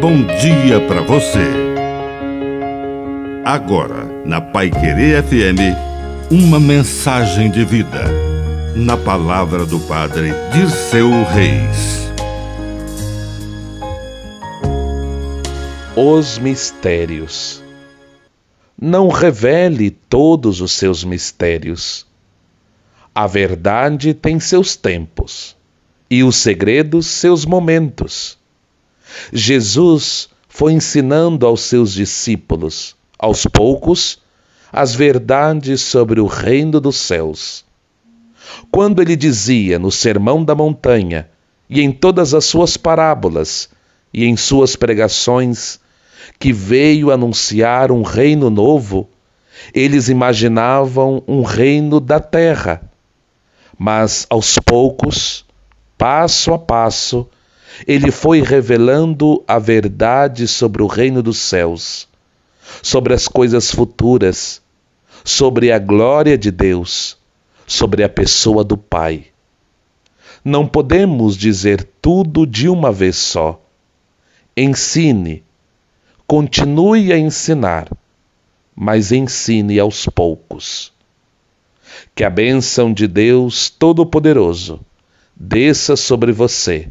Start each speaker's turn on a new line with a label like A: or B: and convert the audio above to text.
A: bom dia para você. Agora, na Pai Querer FM, uma mensagem de vida. Na palavra do Padre Dirceu Reis.
B: Os mistérios. Não revele todos os seus mistérios. A verdade tem seus tempos e os segredos seus momentos. Jesus foi ensinando aos seus discípulos, aos poucos, as verdades sobre o reino dos céus. Quando ele dizia no Sermão da Montanha e em todas as suas parábolas e em suas pregações que veio anunciar um reino novo, eles imaginavam um reino da terra. Mas aos poucos, passo a passo, ele foi revelando a verdade sobre o reino dos céus, sobre as coisas futuras, sobre a glória de Deus, sobre a pessoa do Pai. Não podemos dizer tudo de uma vez só. Ensine, continue a ensinar, mas ensine aos poucos. Que a bênção de Deus Todo-Poderoso desça sobre você